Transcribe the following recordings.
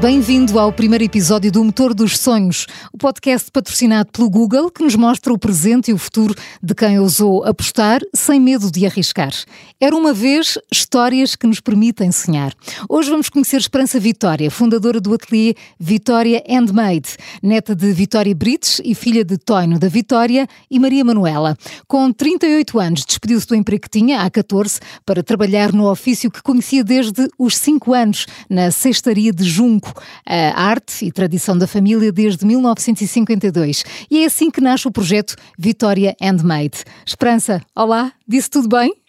Bem-vindo ao primeiro episódio do Motor dos Sonhos, o podcast patrocinado pelo Google que nos mostra o presente e o futuro de quem ousou apostar sem medo de arriscar. Era uma vez histórias que nos permitem sonhar. Hoje vamos conhecer Esperança Vitória, fundadora do ateliê Vitória Handmade, neta de Vitória Brites e filha de Toino da Vitória e Maria Manuela. Com 38 anos, despediu-se do emprego que tinha, há 14, para trabalhar no ofício que conhecia desde os 5 anos, na cestaria de Junco a arte e tradição da família desde 1952. E é assim que nasce o projeto Vitória Handmade. Esperança, olá, disse tudo bem?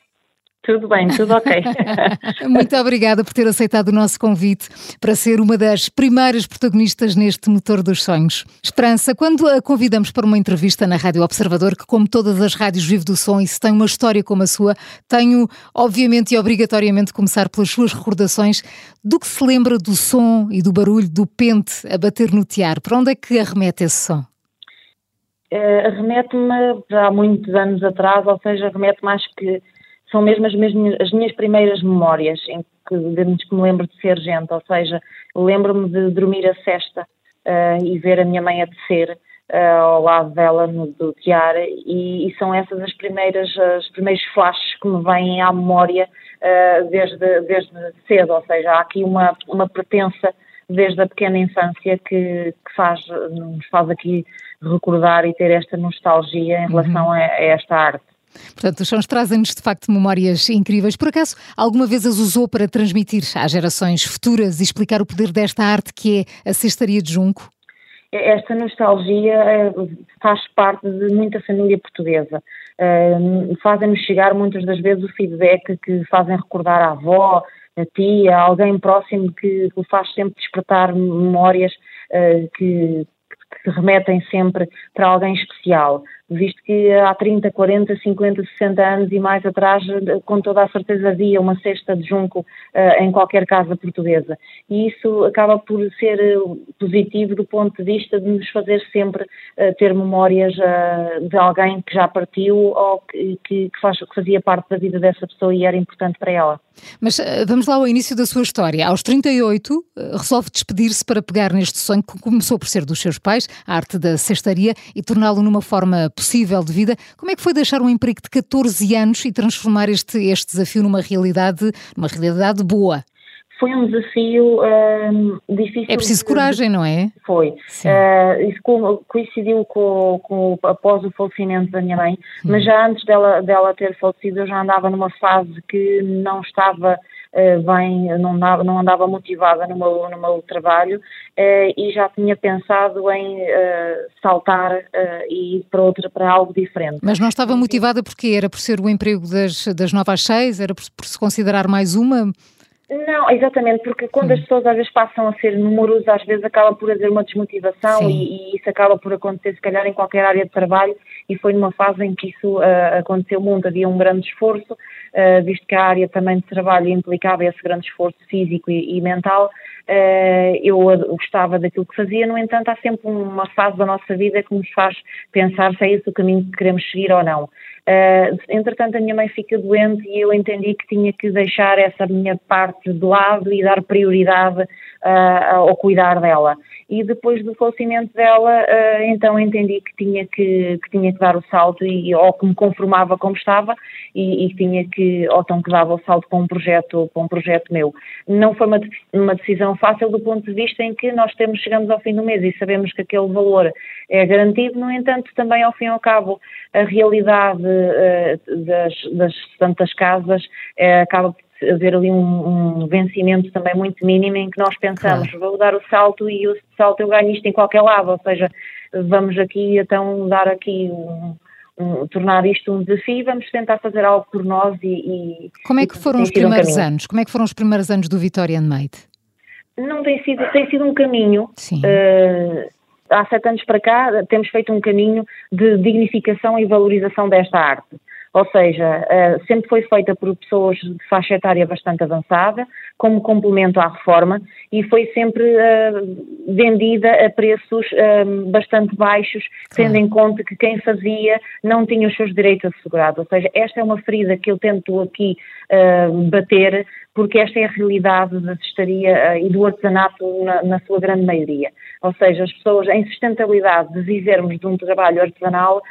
Tudo bem, tudo ok. Muito obrigada por ter aceitado o nosso convite para ser uma das primeiras protagonistas neste Motor dos Sonhos. Esperança, quando a convidamos para uma entrevista na Rádio Observador, que como todas as rádios vive do som e se tem uma história como a sua, tenho obviamente e obrigatoriamente começar pelas suas recordações do que se lembra do som e do barulho do pente a bater no tiar. Para onde é que arremete esse som? Uh, arremete-me há muitos anos atrás, ou seja, arremete mais que são mesmo as, mesmas, as minhas primeiras memórias em que, que me lembro de ser gente, ou seja, lembro-me de dormir a cesta uh, e ver a minha mãe a descer uh, ao lado dela no, do tiar e, e, são essas as primeiras, os primeiros flashes que me vêm à memória uh, desde, desde cedo, ou seja, há aqui uma, uma pertença desde a pequena infância que, que faz, nos faz aqui recordar e ter esta nostalgia em relação uhum. a, a esta arte. Portanto, os sons trazem-nos de facto memórias incríveis. Por acaso, alguma vez as usou para transmitir às gerações futuras e explicar o poder desta arte que é a cestaria de junco? Esta nostalgia eh, faz parte de muita família portuguesa. Eh, fazem-nos chegar muitas das vezes o feedback que fazem recordar a avó, a tia, alguém próximo que, que faz sempre despertar memórias que, que remetem sempre para alguém especial visto que há 30, 40, 50, 60 anos e mais atrás, com toda a certeza havia uma cesta de junco uh, em qualquer casa portuguesa. E isso acaba por ser eh, positivo do ponto de vista de nos fazer sempre uh, ter memórias uh, de alguém que já partiu ou que, que, faz, que fazia parte da vida dessa pessoa e era importante para ela. Mas vamos lá ao início da sua história. Aos 38, resolve despedir-se para pegar neste sonho que começou por ser dos seus pais, a arte da cestaria, e torná-lo numa forma possível de vida. Como é que foi deixar um emprego de 14 anos e transformar este, este desafio numa realidade, numa realidade boa? foi um desafio uh, difícil. É preciso coragem, não é? Foi. Uh, isso coincidiu com, com, após o falecimento da minha mãe, hum. mas já antes dela, dela ter falecido eu já andava numa fase que não estava uh, bem, não andava, não andava motivada no meu, no meu trabalho uh, e já tinha pensado em saltar e ir para, outra, para algo diferente. Mas não estava motivada porque era por ser o emprego das, das novas seis? Era por, por se considerar mais uma? Não, exatamente, porque quando as pessoas às vezes passam a ser numerosas, às vezes acaba por haver uma desmotivação e, e, isso acaba por acontecer, se calhar, em qualquer área de trabalho e foi numa fase em que isso uh, aconteceu muito, havia um grande esforço, uh, visto que a área também de trabalho implicava esse grande esforço físico e, e mental, eu gostava daquilo que fazia, no entanto há sempre uma fase da nossa vida que nos faz pensar se é esse o caminho que queremos seguir ou não. Uh, entretanto, a minha mãe fica doente e eu entendi que tinha que deixar essa minha parte de lado e dar prioridade uh, ao cuidar dela. E depois do falecimento dela, então entendi que tinha que, que, tinha que dar o salto e ou que me conformava como estava e, e tinha que, ou então que dava o salto para um projeto, para um projeto meu. Não foi uma, uma decisão fácil do ponto de vista em que nós temos, chegamos ao fim do mês e sabemos que aquele valor é garantido, no entanto, também ao fim e ao cabo, a realidade uh, das, das tantas casas uh, acaba por haver ali um, um, vencimento também muito mínimo em que nós pensamos, claro. vou dar o salto e o salto eu ganho isto em qualquer lado, ou seja, vamos aqui então dar aqui um, um, tornar isto um desafio, vamos tentar fazer algo por nós e... e Como é que foram os primeiros um anos? Como é que foram os primeiros anos do Vitória Made? Não tem sido, tem sido um caminho. Sim. Uh, há sete anos para cá temos feito um caminho de dignificação e valorização desta arte. Ou seja, uh, sempre foi feita por pessoas de faixa etária bastante avançada, como complemento à reforma, e foi sempre uh, vendida a preços uh, bastante baixos, tendo em conta que quem fazia não tinha os seus direitos assegurados. Ou seja, esta é uma ferida que eu tento aqui bater, porque esta é a realidade da cestaria e do artesanato na, na sua grande maioria. Ou seja, as pessoas, em sustentabilidade de vivermos de um trabalho artesanal,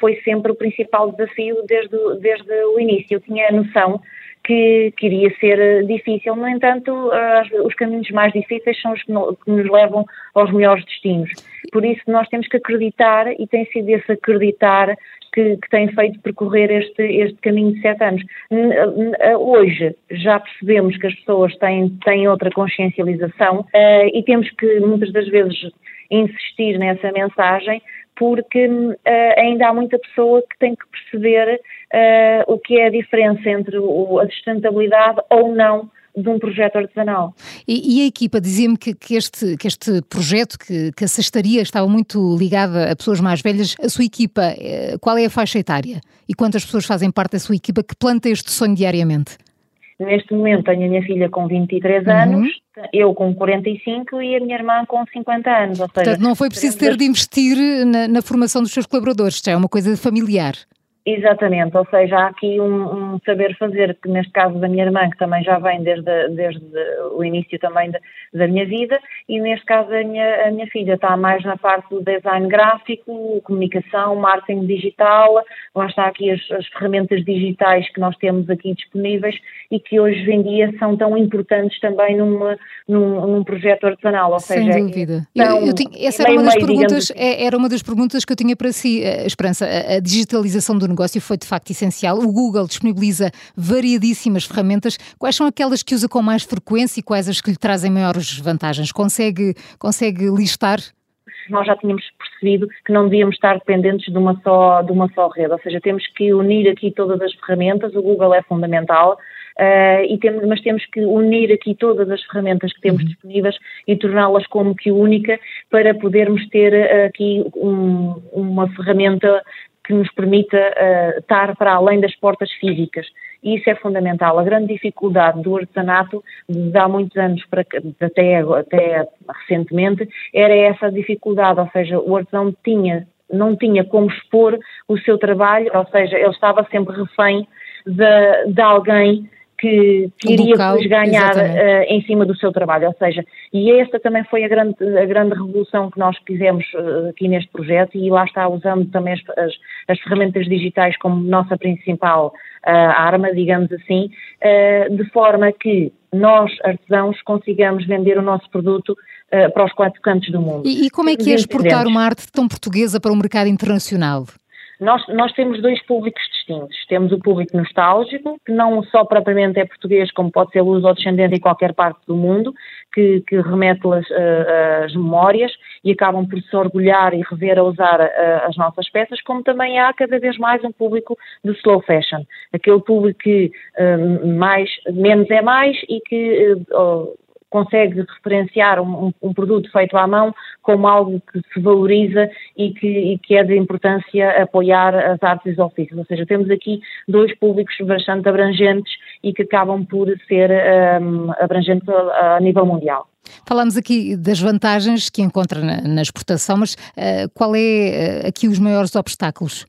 foi sempre o principal desafio desde, desde o início. Eu tinha a noção que, que iria ser eh, difícil. No entanto, uh, os caminhos mais difíceis são os que, no, que, nos levam aos melhores destinos. Por isso, nós temos que acreditar, e tem sido esse acreditar que, que tem feito percorrer este, este caminho de sete anos. Hoje já percebemos que as pessoas têm, têm outra consciencialização uh, e temos que muitas das vezes insistir nessa mensagem porque uh, ainda há muita pessoa que tem que perceber uh, o que é a diferença entre o, a sustentabilidade ou não de um projeto artesanal. E, e a equipa dizia-me que, que, este, que este projeto, que, que a cestaria estava muito ligada a pessoas mais velhas. A sua equipa, eh, qual é a faixa etária? E quantas pessoas fazem parte da sua equipa que planta este sonho diariamente? Neste momento tenho a minha filha com 23 uhum. anos, eu com 45 e a minha irmã com 50 anos. Ou seja, Portanto, não foi preciso ter de investir na, na formação dos seus colaboradores, já é uma coisa familiar. Exatamente, ou seja, há aqui um, um, saber fazer que neste caso da minha irmã, que também já vem desde, desde o início também de, da minha vida, e neste caso a minha, a minha filha está mais na parte do design gráfico, comunicação, marketing digital, lá está aqui as, as ferramentas digitais que nós temos aqui disponíveis e que hoje em dia são tão importantes também numa, num, num projeto artesanal, ou Sem seja, dúvida. Tão, eu, eu tinha, essa era uma das perguntas, assim. é, era uma das perguntas que eu tinha para si, a Esperança, a, a digitalização do negócio negócio foi de facto essencial. O Google disponibiliza variadíssimas ferramentas. Quais são aquelas que usa com mais frequência e quais as que lhe trazem maiores vantagens? Consegue, consegue listar? nós já tínhamos percebido que não devíamos estar dependentes de uma só, de uma só rede, ou seja, temos que unir aqui todas as ferramentas, o Google é fundamental, uh, e temos, mas temos que unir aqui todas as ferramentas que temos uhum. disponíveis e torná-las como que única para podermos ter uh, aqui um, uma ferramenta que nos permita uh, estar para além das portas físicas. E isso é fundamental. A grande dificuldade do artesanato, de há muitos anos para, até, até recentemente, era essa dificuldade, ou seja, o artesão tinha, não tinha como expor o seu trabalho, ou seja, ele estava sempre refém de, de alguém que, que iria local, ganhar uh, em cima do seu trabalho, ou seja, e esta também foi a grande, a grande revolução que nós fizemos uh, aqui neste projeto e lá está usando também as, as, as ferramentas digitais como nossa principal uh, arma, digamos assim, de forma que nós, artesãos, consigamos vender o nosso produto para os quatro cantos do mundo. E, e como é que é exportar uma arte tão portuguesa para o mercado internacional? Nós, nós temos dois públicos distintos. Temos o público nostálgico, que não só propriamente é português, como pode ser luso-descendente em qualquer parte do mundo, que, que remete as, uh, as memórias e acabam por se orgulhar e rever a usar uh, as nossas peças, como também há cada vez mais um público de slow fashion. Aquele público que uh, mais, menos é mais e que consegue referenciar um, um, produto feito à mão como algo que se valoriza e que, e que, é de importância apoiar as artes e os ofícios. Ou seja, temos aqui dois públicos bastante abrangentes e que acabam por ser um, abrangentes a, a, nível mundial. Falamos aqui das vantagens que encontra na, na exportação, mas uh, qual é uh, aqui os maiores obstáculos?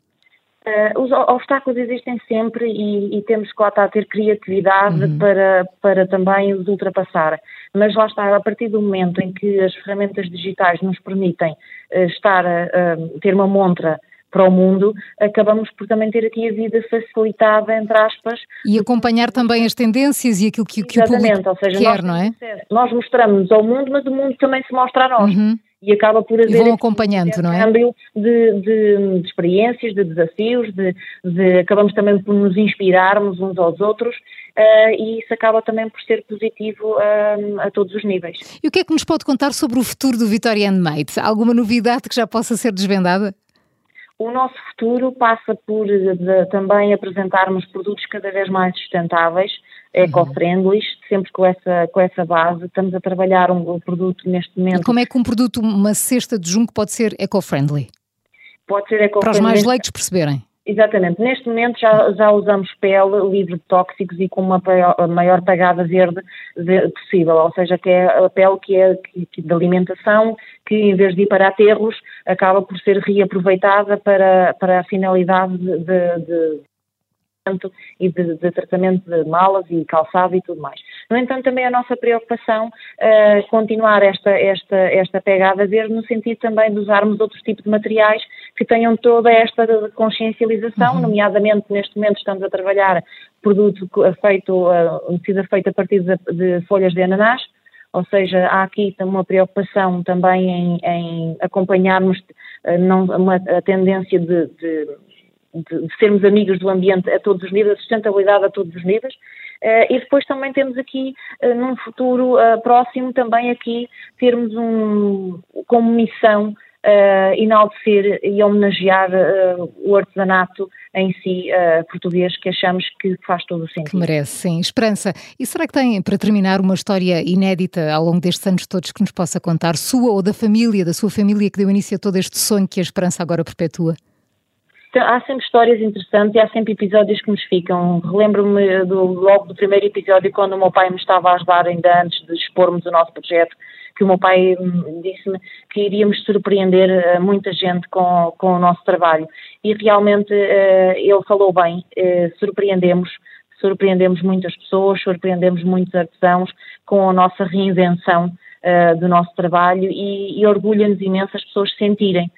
Uh, os obstáculos existem sempre e, e temos que lá estar a ter criatividade uhum. para, para também os ultrapassar. Mas lá está, a partir do momento em que as ferramentas digitais nos permitem uh, estar a, a, ter uma montra para o mundo, acabamos por também ter aqui a vida facilitada, entre aspas. E acompanhar também as tendências e aquilo que, que o público seja, quer, não é? Nós mostramos ao mundo, mas o mundo também se mostra a nós. Uhum e acaba por haver. E vão acompanhando, não é? De, de, de, experiências, de desafios, de, de, acabamos também por nos inspirarmos uns aos outros uh, e isso acaba também por ser positivo uh, a todos os níveis. E o que é que nos pode contar sobre o futuro do Vitória Mate? Alguma novidade que já possa ser desvendada? O nosso futuro passa por de, também apresentarmos produtos cada vez mais sustentáveis, eco-friendly, sempre com essa, com essa base. Estamos a trabalhar um, um produto neste momento. E como é que um produto, uma cesta de junco, pode ser eco-friendly? Pode ser eco-friendly. Para os mais leigos perceberem. Exatamente. Neste momento já, já usamos pele livre de tóxicos e com uma maior pegada verde possível, ou seja, que é a pele que é que, de alimentação, que em vez de ir para aterros, acaba por ser reaproveitada para, para a finalidade de, de, e de, de, tratamento de malas e calçado e tudo mais. No entanto, também a nossa preocupação uh, continuar esta, esta, esta pegada verde no sentido também de usarmos outros tipos de materiais que tenham toda esta consciencialização, uhum. nomeadamente neste momento estamos a trabalhar produto feito, uh, tecido feito a partir de, de folhas de ananás, ou seja, há aqui uma preocupação também em, em acompanharmos não, uma, a tendência de, de de, sermos amigos do ambiente a todos os níveis, a sustentabilidade a todos os níveis. Uh, e depois também temos aqui, uh, num futuro uh, próximo, também aqui termos um, como missão uh, enaltecer e homenagear o artesanato em si português, que achamos que faz todo o sentido. Que merece, sim. Esperança, e será que tem, para terminar, uma história inédita ao longo destes anos todos que nos possa contar, sua ou da família, da sua família, que deu início a todo este sonho que a Esperança agora perpetua? Então, há sempre histórias interessantes e há sempre episódios que nos ficam. Relembro-me do, logo do primeiro episódio, quando o meu pai me estava a ajudar, ainda antes de expormos o nosso projeto, que o meu pai disse-me que iríamos surpreender uh, muita gente com, com o nosso trabalho. E realmente uh, ele falou bem, uh, surpreendemos, surpreendemos muitas pessoas, surpreendemos muitos artesãos com a nossa reinvenção do nosso trabalho e, e orgulha-nos imenso as pessoas sentirem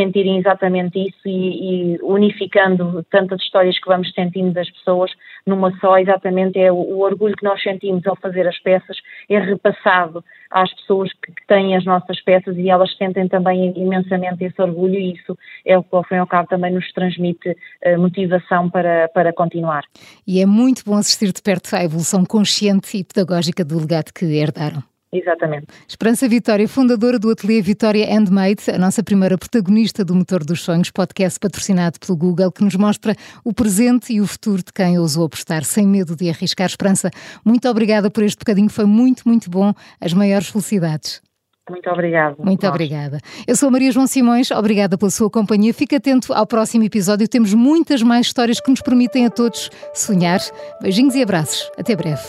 sentirem exatamente isso e, e, unificando tantas histórias que vamos sentindo das pessoas numa só, exatamente é o, o, orgulho que nós sentimos ao fazer as peças é repassado às pessoas que, que, têm as nossas peças e elas sentem também imensamente esse orgulho e isso é o que ao fim e ao cabo também nos transmite uh, motivação para, para continuar. E é muito bom assistir de perto à evolução consciente e pedagógica do legado que herdaram. Exatamente. Esperança Vitória, fundadora do Ateliê Vitória Handmade, a nossa primeira protagonista do Motor dos Sonhos, podcast patrocinado pelo Google, que nos mostra o presente e o futuro de quem ousou apostar sem medo de arriscar. Esperança, muito obrigada por este bocadinho, foi muito, muito bom. As maiores felicidades. Muito obrigada. Muito Nós. obrigada. Eu sou Maria João Simões, obrigada pela sua companhia. Fique atento ao próximo episódio, temos muitas mais histórias que nos permitem a todos sonhar. Beijinhos e abraços. Até breve.